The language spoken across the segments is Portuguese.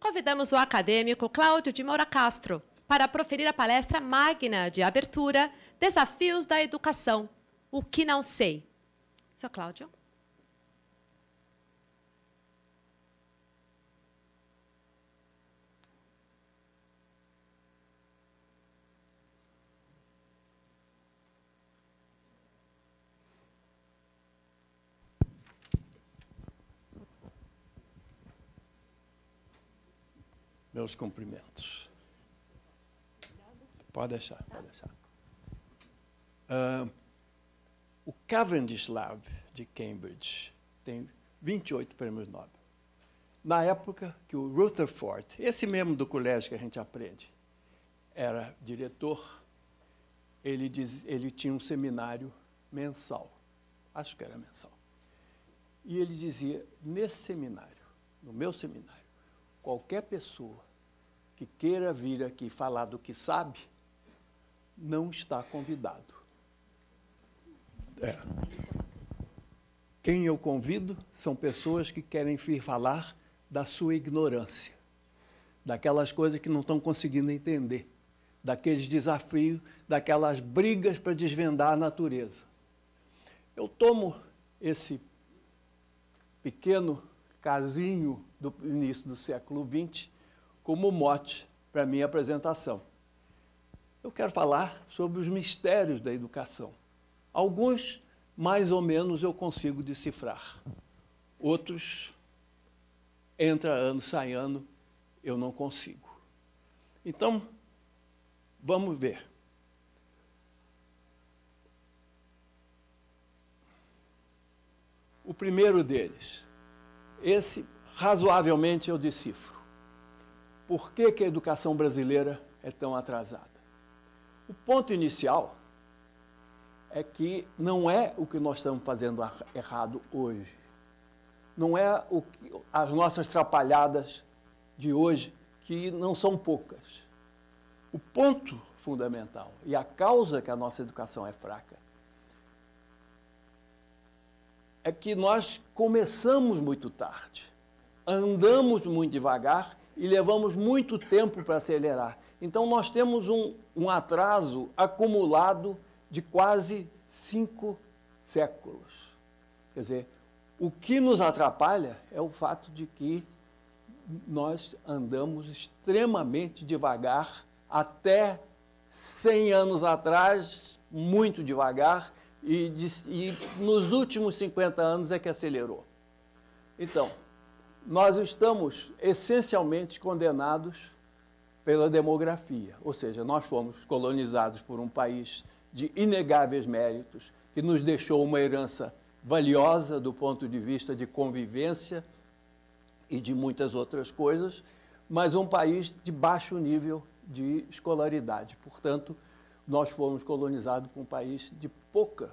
convidamos o acadêmico Cláudio de Moura Castro para proferir a palestra magna de abertura Desafios da Educação, o que não sei. Seu Cláudio. Meus cumprimentos. Pode deixar, pode deixar. Uh, o Cavendish Lab de Cambridge tem 28 prêmios Nobel. Na época que o Rutherford, esse mesmo do colégio que a gente aprende, era diretor, ele, diz, ele tinha um seminário mensal. Acho que era mensal. E ele dizia, nesse seminário, no meu seminário, qualquer pessoa que queira vir aqui falar do que sabe, não está convidado. É. Quem eu convido são pessoas que querem vir falar da sua ignorância, daquelas coisas que não estão conseguindo entender, daqueles desafios, daquelas brigas para desvendar a natureza. Eu tomo esse pequeno casinho do início do século XX como mote para a minha apresentação. Eu quero falar sobre os mistérios da educação. Alguns, mais ou menos, eu consigo decifrar. Outros, entra ano, sai ano, eu não consigo. Então, vamos ver. O primeiro deles, esse razoavelmente eu decifro. Por que, que a educação brasileira é tão atrasada? O ponto inicial é que não é o que nós estamos fazendo errado hoje. Não é o que, as nossas trapalhadas de hoje, que não são poucas. O ponto fundamental e a causa que a nossa educação é fraca é que nós começamos muito tarde, andamos muito devagar e levamos muito tempo para acelerar. Então, nós temos um, um atraso acumulado de quase cinco séculos. Quer dizer, o que nos atrapalha é o fato de que nós andamos extremamente devagar, até 100 anos atrás, muito devagar, e, e, nos últimos 50 anos é que acelerou. Então, nós estamos essencialmente condenados pela demografia, ou seja, nós fomos colonizados por um país de inegáveis méritos, que nos deixou uma herança valiosa do ponto de vista de convivência e de muitas outras coisas, mas um país de baixo nível de escolaridade. Portanto, nós fomos colonizados por um país de pouca,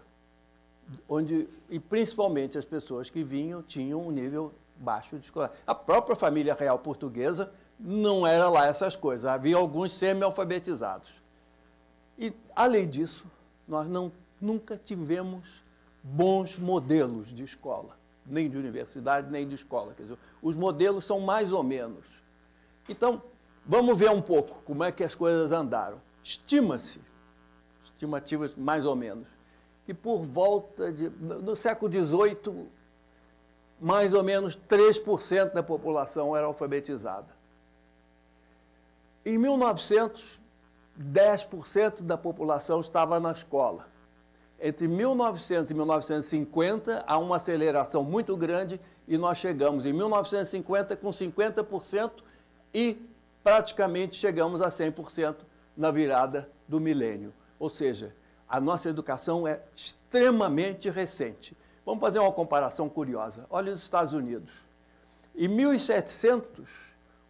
onde, e principalmente as pessoas que vinham tinham um nível baixo de escolaridade. A própria família real portuguesa não era lá essas coisas, havia alguns semi-alfabetizados. E, além disso, nós não, nunca tivemos bons modelos de escola, nem de universidade, nem de escola. Quer dizer, os modelos são mais ou menos. Então, vamos ver um pouco como é que as coisas andaram. Estima-se, estimativas mais ou menos, que por volta de. no século XVIII, mais ou menos 3% da população era alfabetizada. Em 1900, 10% da população estava na escola. Entre 1900 e 1950, há uma aceleração muito grande e nós chegamos em 1950 com 50% e praticamente chegamos a 100% na virada do milênio. Ou seja, a nossa educação é extremamente recente. Vamos fazer uma comparação curiosa. Olha os Estados Unidos. Em 1700,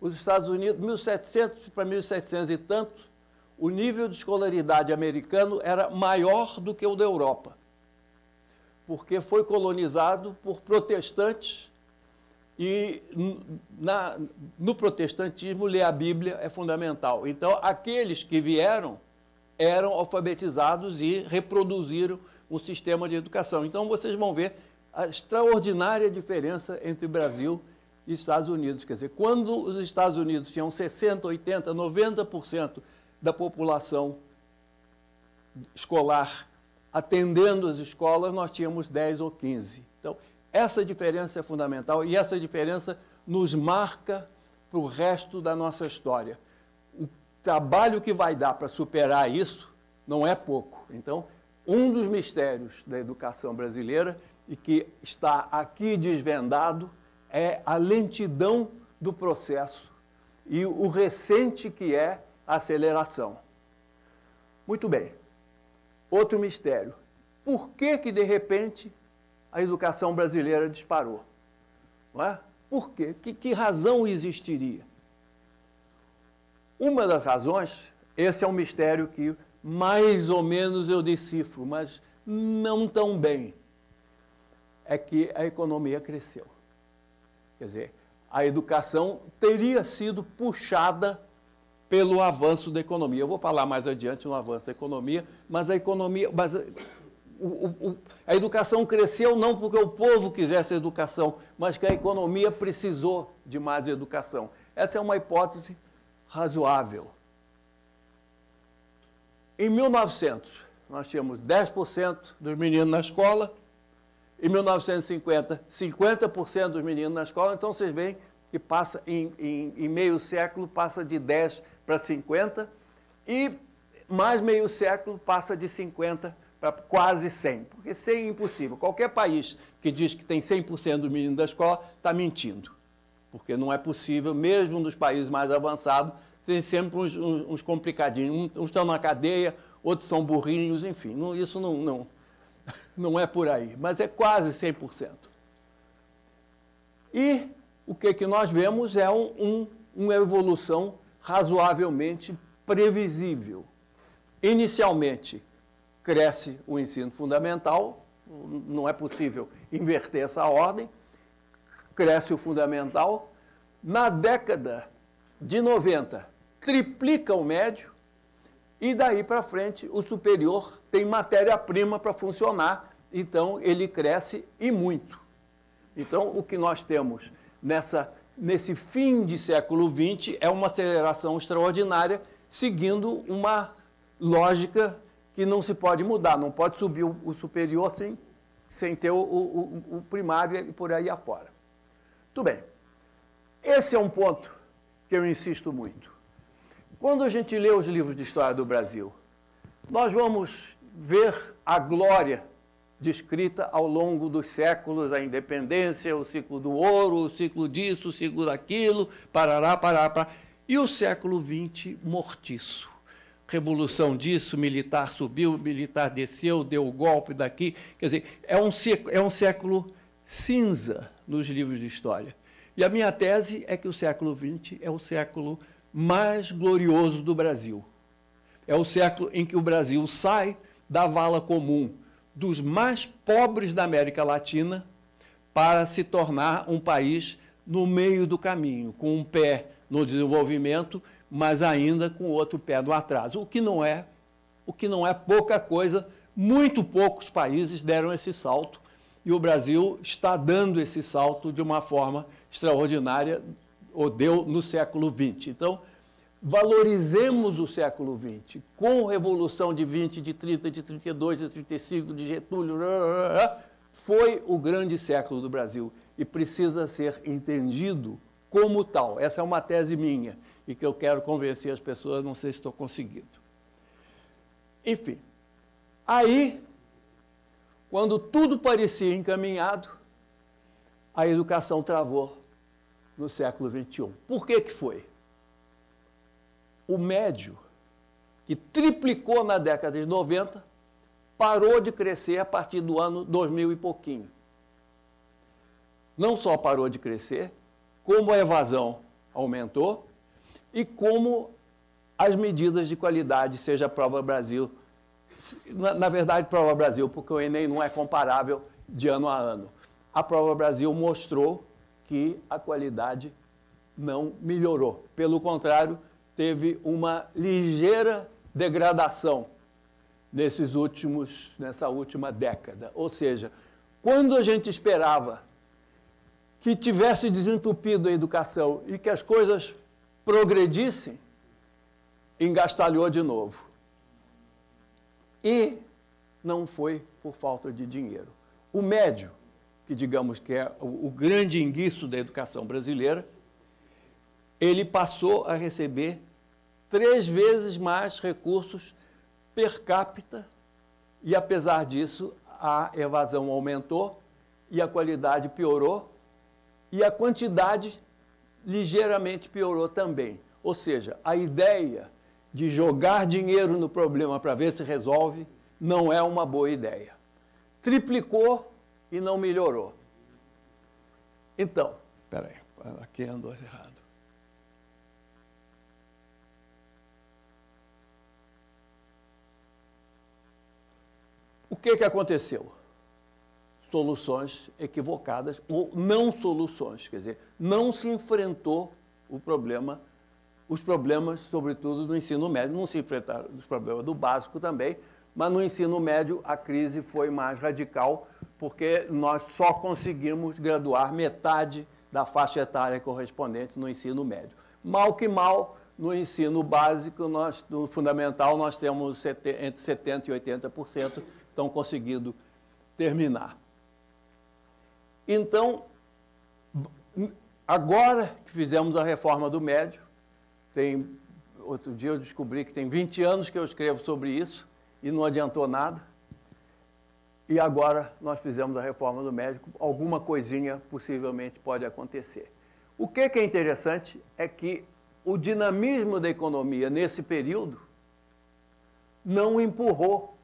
os Estados Unidos, 1700 para 1700 e tanto, o nível de escolaridade americano era maior do que o da Europa, porque foi colonizado por protestantes e na, no protestantismo ler a Bíblia é fundamental. Então, aqueles que vieram eram alfabetizados e reproduziram um sistema de educação. Então, vocês vão ver a extraordinária diferença entre Brasil e Estados Unidos. Quer dizer, quando os Estados Unidos tinham 60%, 80%, 90% da população escolar atendendo as escolas, nós tínhamos 10 ou 15. Então, essa diferença é fundamental e essa diferença nos marca para o resto da nossa história. O trabalho que vai dar para superar isso não é pouco. Então, um dos mistérios da educação brasileira e que está aqui desvendado é a lentidão do processo e o recente que é a aceleração. Muito bem. Outro mistério. Por que que de repente a educação brasileira disparou? Não é? Por quê? Que, que razão existiria? Uma das razões, esse é um mistério que mais ou menos eu decifro, mas não tão bem, é que a economia cresceu. Quer dizer, a educação teria sido puxada pelo avanço da economia. Eu vou falar mais adiante no avanço da economia, mas a economia, mas o, o, a educação cresceu não porque o povo quisesse educação, mas que a economia precisou de mais educação. Essa é uma hipótese razoável. Em 1900, nós tínhamos 10% dos meninos na escola, em 1950, 50% dos meninos na escola, então vocês veem que passa em, em, em meio século, passa de 10 para 50, e mais meio século passa de 50 para quase 100, porque 100 é impossível. Qualquer país que diz que tem 100% do menino da escola está mentindo, porque não é possível, mesmo nos países mais avançados, tem sempre uns, uns, uns complicadinhos. Uns estão na cadeia, outros são burrinhos, enfim, não, isso não, não, não é por aí, mas é quase 100%. E o que, que nós vemos é um, um, uma evolução razoavelmente previsível. Inicialmente, cresce o ensino fundamental, não é possível inverter essa ordem, cresce o fundamental. Na década de 90, triplica o médio, e daí para frente o superior tem matéria-prima para funcionar, então ele cresce e muito. Então o que nós temos nessa, nesse fim de século XX é uma aceleração extraordinária, seguindo uma lógica que não se pode mudar, não pode subir o, o superior sem, sem ter o, o, o primário e por aí afora. Tudo bem. Esse é um ponto que eu insisto muito. Quando a gente lê os livros de história do Brasil, nós vamos ver a glória descrita ao longo dos séculos, a independência, o ciclo do ouro, o ciclo disso, o ciclo daquilo, parará, parará, parará. E o século XX mortiço revolução disso, militar subiu, militar desceu, deu o golpe daqui. Quer dizer, é um, é um século cinza nos livros de história. E a minha tese é que o século XX é o século mais glorioso do Brasil. É o século em que o Brasil sai da vala comum dos mais pobres da América Latina para se tornar um país no meio do caminho, com um pé no desenvolvimento mas ainda com o outro pé no atraso, o que não é, o que não é pouca coisa. Muito poucos países deram esse salto e o Brasil está dando esse salto de uma forma extraordinária, ou deu no século XX. Então, valorizemos o século XX com revolução de 20, de 30, de 32, de 35, de Getúlio, foi o grande século do Brasil e precisa ser entendido como tal. Essa é uma tese minha e que eu quero convencer as pessoas, não sei se estou conseguindo. Enfim, aí, quando tudo parecia encaminhado, a educação travou no século XXI. Por que que foi? O médio, que triplicou na década de 90, parou de crescer a partir do ano 2000 e pouquinho. Não só parou de crescer, como a evasão aumentou, e como as medidas de qualidade, seja a Prova Brasil, na, na verdade, Prova Brasil, porque o Enem não é comparável de ano a ano. A Prova Brasil mostrou que a qualidade não melhorou. Pelo contrário, teve uma ligeira degradação nesses últimos, nessa última década. Ou seja, quando a gente esperava que tivesse desentupido a educação e que as coisas progredissem, engastalhou de novo. E não foi por falta de dinheiro. O médio, que digamos que é o, o grande enguiço da educação brasileira, ele passou a receber três vezes mais recursos per capita e, apesar disso, a evasão aumentou e a qualidade piorou e a quantidade ligeiramente piorou também. Ou seja, a ideia de jogar dinheiro no problema para ver se resolve não é uma boa ideia. Triplicou e não melhorou. Então, espera aí, aqui andou errado. O que, que aconteceu? Soluções equivocadas ou não soluções, quer dizer, não se enfrentou o problema, os problemas, sobretudo, do ensino médio. Não se enfrentaram os problemas do básico também, mas no ensino médio a crise foi mais radical, porque nós só conseguimos graduar metade da faixa etária correspondente no ensino médio. Mal que mal, no ensino básico, nós, no fundamental, nós temos entre 70% e 80% estão conseguindo terminar. Então, agora que fizemos a reforma do médio, tem, outro dia eu descobri que tem 20 anos que eu escrevo sobre isso e não adiantou nada. E agora nós fizemos a reforma do médico, alguma coisinha possivelmente pode acontecer. O que, é interessante é que o dinamismo da economia nesse período não empurrou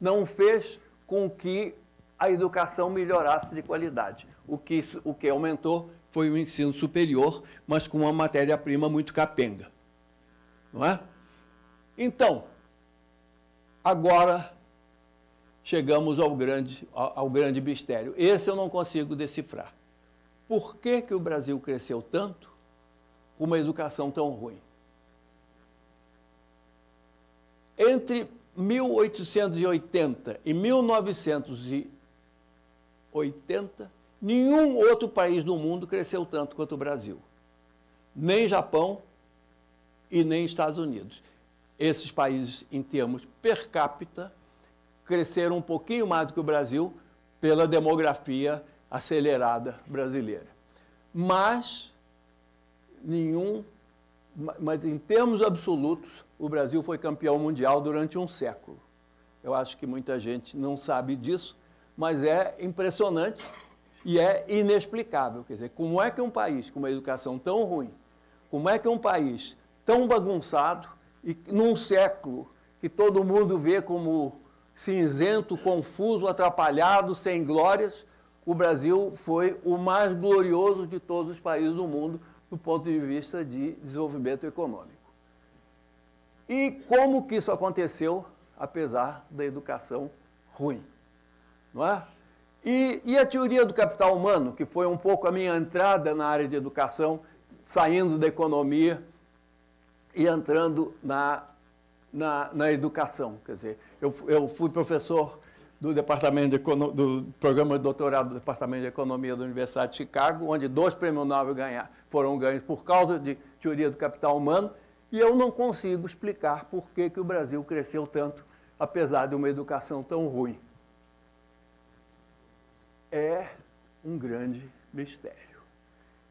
não fez com que a educação melhorasse de qualidade. O que, o que aumentou foi o ensino superior, mas com uma matéria-prima muito capenga. Não é? Então, agora chegamos ao grande, ao grande mistério. Esse eu não consigo decifrar. Por que, que o Brasil cresceu tanto com uma educação tão ruim? Entre 1880 e 1980, nenhum outro país do mundo cresceu tanto quanto o Brasil. Nem Japão e nem Estados Unidos. Esses países, em termos per capita, cresceram um pouquinho mais do que o Brasil pela demografia acelerada brasileira. Mas nenhum, mas em termos absolutos, o Brasil foi campeão mundial durante um século. Eu acho que muita gente não sabe disso, mas é impressionante e é inexplicável. Quer dizer, como é que um país com uma educação tão ruim, como é que um país tão bagunçado e num século que todo mundo vê como cinzento, confuso, atrapalhado, sem glórias, o Brasil foi o mais glorioso de todos os países do mundo do ponto de vista de desenvolvimento econômico. E como que isso aconteceu, apesar da educação ruim? Não é? E, e, a teoria do capital humano, que foi um pouco a minha entrada na área de educação, saindo da economia e entrando na, na, na educação. Quer dizer, eu, eu fui professor do departamento de, do programa de doutorado do Departamento de Economia da Universidade de Chicago, onde dois prêmios Nobel ganhar, foram ganhos por causa de teoria do capital humano, e eu não consigo explicar por que, que o Brasil cresceu tanto, apesar de uma educação tão ruim. É um grande mistério.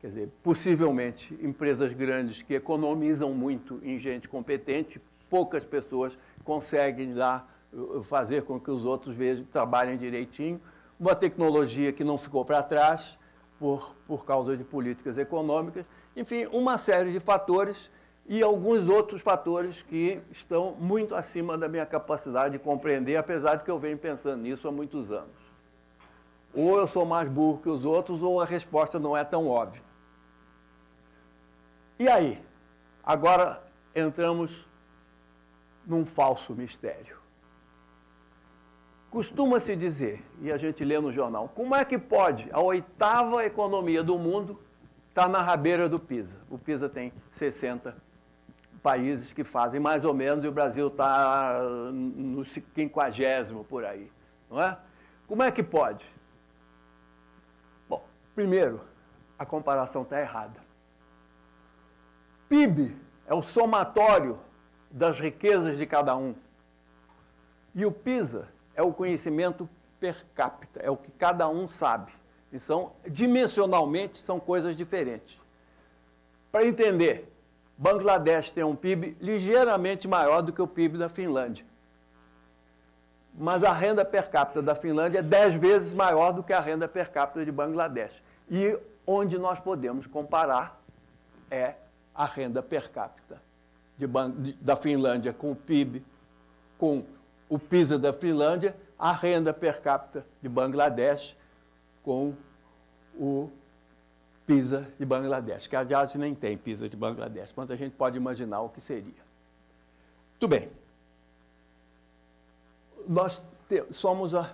Quer dizer, possivelmente empresas grandes que economizam muito em gente competente, poucas pessoas conseguem lá uh, fazer com que os outros vejam, trabalhem direitinho. Uma tecnologia que não ficou para trás por, por causa de políticas econômicas. Enfim, uma série de fatores e alguns outros fatores que estão muito acima da minha capacidade de compreender, apesar de que eu venho pensando nisso há muitos anos. Ou eu sou mais burro que os outros, ou a resposta não é tão óbvia. E aí? Agora entramos num falso mistério. Costuma-se dizer, e a gente lê no jornal, como é que pode a oitava economia do mundo estar na rabeira do PISA? O PISA tem 60 países que fazem mais ou menos e o Brasil está no quinquagésimo por aí. Não é? Como é que pode? Bom, primeiro, a comparação está errada. PIB é o somatório das riquezas de cada um. E o PISA é o conhecimento per capita, é o que cada um sabe. E são, dimensionalmente, são coisas diferentes. Para entender, Bangladesh tem um PIB ligeiramente maior do que o PIB da Finlândia. Mas a renda per capita da Finlândia é 10 vezes maior do que a renda per capita de Bangladesh. E onde nós podemos comparar é a renda per capita de, de, da Finlândia com o PIB, com o PISA da Finlândia, a renda per capita de Bangladesh com o PISA de Bangladesh, que aliás nem tem PISA de Bangladesh, quanto a gente pode imaginar o que seria. Muito bem. Nós somos a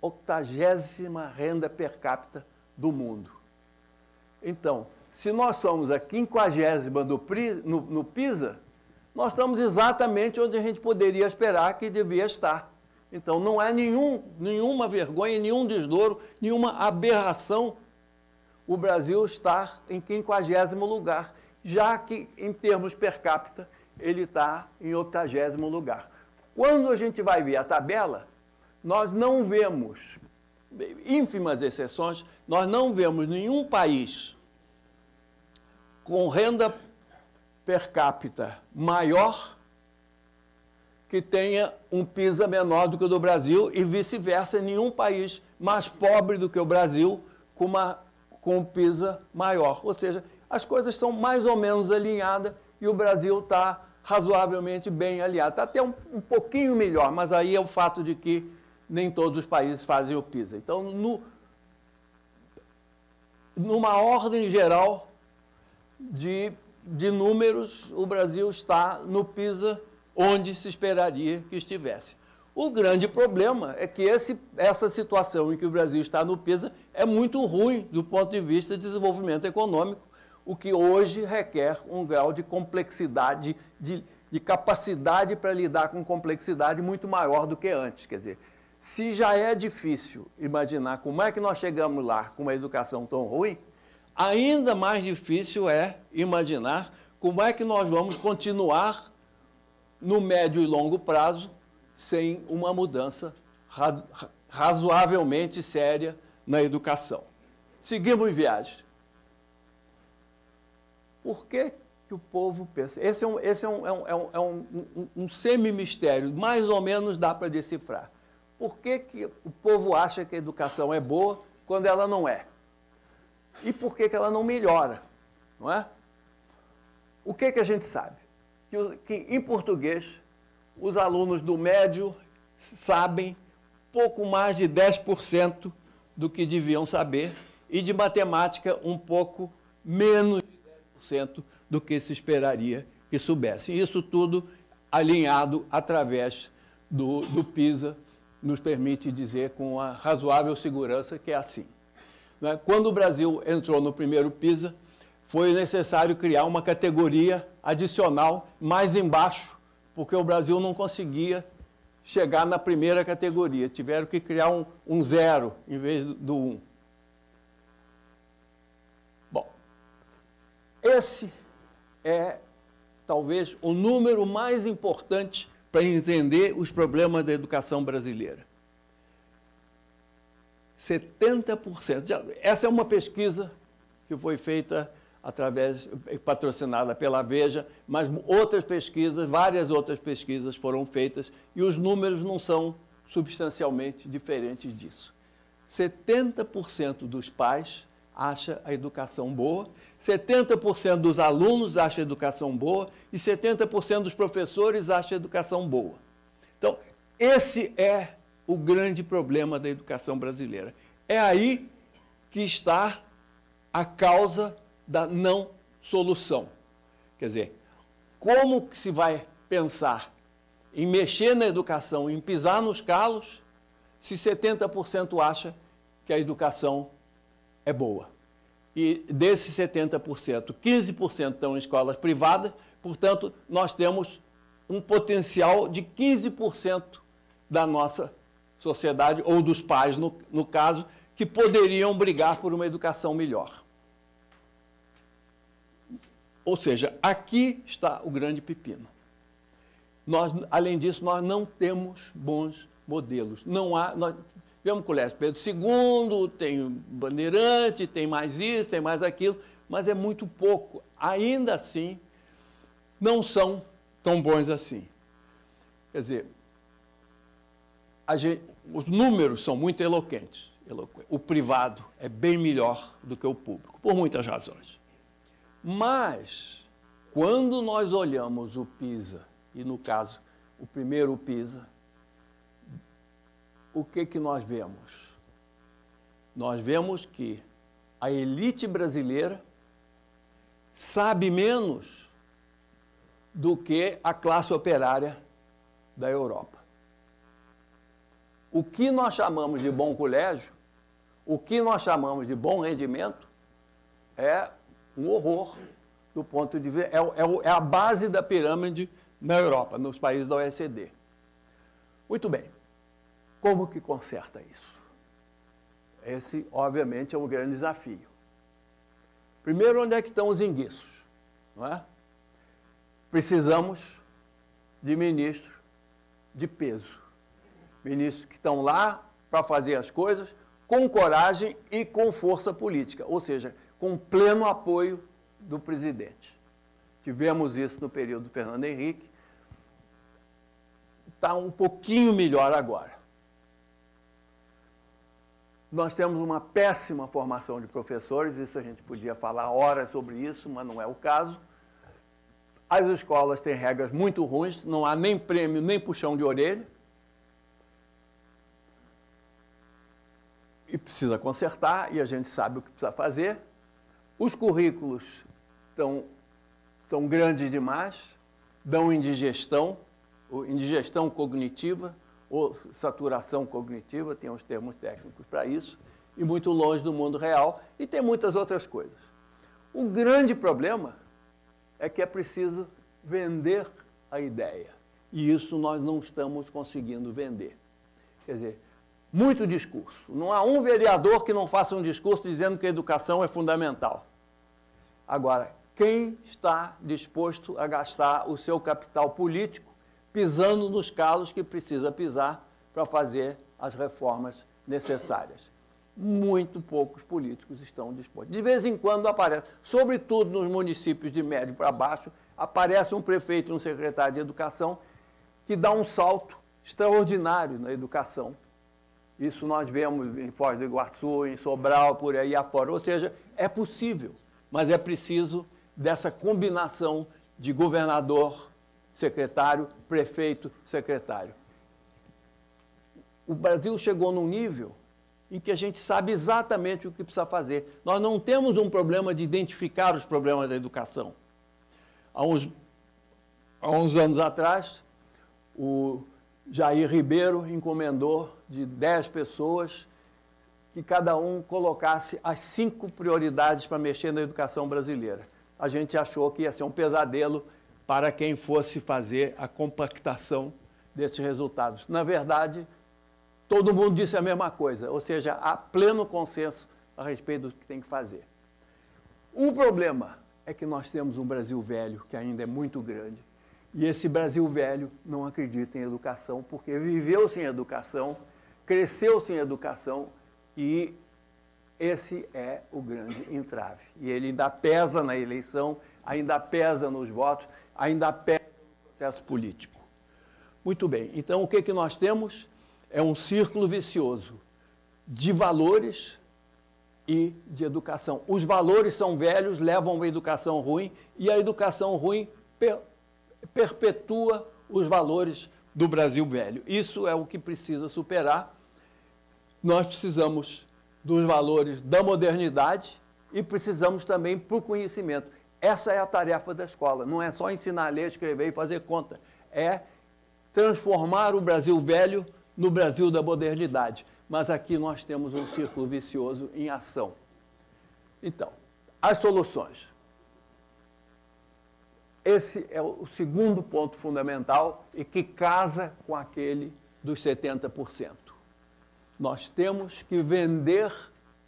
octagésima renda per capita do mundo. Então, se nós somos a quinquagésima no, no, no PISA, nós estamos exatamente onde a gente poderia esperar que devia estar. Então, não é nenhum, nenhuma vergonha, nenhum desdouro, nenhuma aberração o Brasil estar em quinquagésimo lugar, já que, em termos per capita, ele está em octagésimo lugar. Quando a gente vai ver a tabela, nós não vemos, ínfimas exceções, nós não vemos nenhum país com renda per capita maior que tenha um PISA menor do que o do Brasil e vice-versa, nenhum país mais pobre do que o Brasil com, uma, com um PISA maior. Ou seja, as coisas estão mais ou menos alinhadas e o Brasil está razoavelmente bem alinhado. Está até um, um, pouquinho melhor, mas aí é o fato de que nem todos os países fazem o PISA. Então, no, numa ordem geral, de, de números, o Brasil está no PISA onde se esperaria que estivesse. O grande problema é que esse, essa situação em que o Brasil está no PISA é muito ruim do ponto de vista de desenvolvimento econômico, o que hoje requer um grau de complexidade, de, de capacidade para lidar com complexidade muito maior do que antes. Quer dizer, se já é difícil imaginar como é que nós chegamos lá com uma educação tão ruim, ainda mais difícil é imaginar como é que nós vamos continuar no médio e longo prazo sem uma mudança ra razoavelmente séria na educação. Seguimos viagem. Por que, que o povo pensa? Esse é um, esse é um, é um, é um, é um, um semi-mistério, mais ou menos dá para decifrar. Por que, que o povo acha que a educação é boa quando ela não é? E por que, que ela não melhora, não é? O que, que a gente sabe? Que, que em português, os alunos do médio sabem pouco mais de 10% do que deviam saber e de matemática um pouco menos de 10% do que se esperaria que soubessem. Isso tudo alinhado através do, do PISA, nos permite dizer com a razoável segurança que é assim. Né? Quando o Brasil entrou no primeiro PISA, foi necessário criar uma categoria adicional mais embaixo, porque o Brasil não conseguia chegar na primeira categoria. Tiveram que criar um, um zero em vez do um. Bom, esse é talvez o número mais importante para entender os problemas da educação brasileira. 70%. Essa é uma pesquisa que foi feita através, patrocinada pela Veja, mas outras pesquisas, várias outras pesquisas foram feitas e os números não são substancialmente diferentes disso. 70% dos pais acha a educação boa, 70% dos alunos acha a educação boa e 70% dos professores acha a educação boa. Então, esse é o grande problema da educação brasileira. É aí que está a causa da não solução. Quer dizer, como que se vai pensar em mexer na educação, em pisar nos calos, se 70% acha que a educação é boa? E desses 70%, 15% estão em escolas privadas, portanto, nós temos um potencial de 15% da nossa sociedade, ou dos pais, no, no caso, que poderiam brigar por uma educação melhor. Ou seja, aqui está o grande pepino. Nós, além disso, nós não temos bons modelos. Não há, nós tivemos colégio Pedro II, tem Bandeirante, tem mais isso, tem mais aquilo, mas é muito pouco. Ainda assim, não são tão bons assim. Quer dizer, gente, os números são muito eloquentes. O privado é bem melhor do que o público, por muitas razões. Mas, quando nós olhamos o PISA, e no caso, o primeiro PISA, o que, que nós vemos? Nós vemos que a elite brasileira sabe menos do que a classe operária da Europa. O que nós chamamos de bom colégio, o que nós chamamos de bom rendimento, é um horror do ponto de vista. É, é, é a base da pirâmide na Europa, nos países da OECD. Muito bem. Como que conserta isso? Esse, obviamente, é um grande desafio. Primeiro, onde é que estão os enguiços? Não é? Precisamos de ministros de peso. Ministros que estão lá para fazer as coisas com coragem e com força política, ou seja, com pleno apoio do presidente. Tivemos isso no período do Fernando Henrique. Está um pouquinho melhor agora. Nós temos uma péssima formação de professores, isso a gente podia falar horas sobre isso, mas não é o caso. As escolas têm regras muito ruins, não há nem prêmio, nem puxão de orelha. Precisa consertar, e a gente sabe o que precisa fazer. Os currículos estão, são grandes demais, dão indigestão, indigestão cognitiva, ou saturação cognitiva, tem uns termos técnicos para isso, e muito longe do mundo real, e tem muitas outras coisas. O grande problema é que é preciso vender a ideia, e isso nós não estamos conseguindo vender. Quer dizer, muito discurso. Não há um vereador que não faça um discurso dizendo que a educação é fundamental. Agora, quem está disposto a gastar o seu capital político pisando nos calos que precisa pisar para fazer as reformas necessárias. Muito poucos políticos estão dispostos. De vez em quando aparece, sobretudo nos municípios de médio para baixo, aparece um prefeito um secretário de educação que dá um salto extraordinário na educação. Isso nós vemos em Foz do Iguaçu, em Sobral, por aí afora. Ou seja, é possível, mas é preciso dessa combinação de governador, secretário, prefeito, secretário. O Brasil chegou num nível em que a gente sabe exatamente o que precisa fazer. Nós não temos um problema de identificar os problemas da educação. Há uns, há uns anos atrás, o Jair Ribeiro encomendou de 10 pessoas que cada um colocasse as cinco prioridades para mexer na educação brasileira. A gente achou que ia ser um pesadelo para quem fosse fazer a compactação desses resultados. Na verdade, todo mundo disse a mesma coisa, ou seja, há pleno consenso a respeito do que tem que fazer. O problema é que nós temos um Brasil velho que ainda é muito grande. E esse Brasil velho não acredita em educação porque viveu sem educação, cresceu sem educação e esse é o grande entrave. E ele ainda pesa na eleição, ainda pesa nos votos, ainda pesa no processo político. Muito bem, então o que, que nós temos? É um círculo vicioso de valores e de educação. Os valores são velhos, levam a uma educação ruim, e a educação ruim perpetua os valores do Brasil velho. Isso é o que precisa superar. Nós precisamos dos valores da modernidade e precisamos também para o conhecimento. Essa é a tarefa da escola. Não é só ensinar a ler, escrever e fazer conta. É transformar o Brasil velho no Brasil da modernidade. Mas aqui nós temos um círculo vicioso em ação. Então, as soluções. Esse é o segundo ponto fundamental e que casa com aquele dos 70%. Nós temos que vender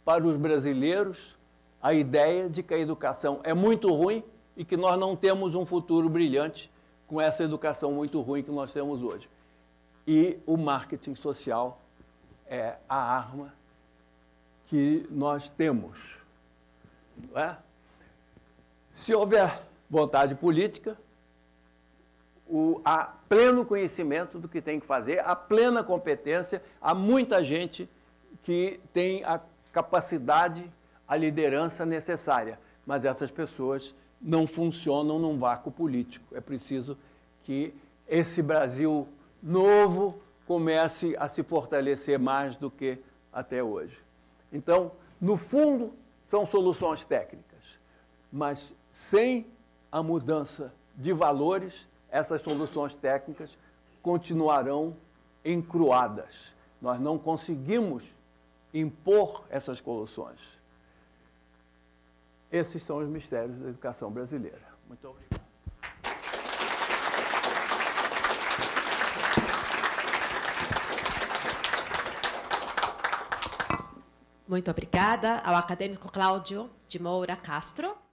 para os brasileiros a ideia de que a educação é muito ruim e que nós não temos um futuro brilhante com essa educação muito ruim que nós temos hoje. E o marketing social é a arma que nós temos. É? Se houver vontade política, o, há pleno conhecimento do que tem que fazer, há plena competência, há muita gente que tem a capacidade, a liderança necessária, mas essas pessoas não funcionam num vácuo político. É preciso que esse Brasil novo comece a se fortalecer mais do que até hoje. Então, no fundo, são soluções técnicas, mas sem a mudança de valores, essas soluções técnicas continuarão encruadas. Nós não conseguimos impor essas soluções. Esses são os mistérios da educação brasileira. Muito obrigado. Muito obrigada ao acadêmico Cláudio de Moura Castro.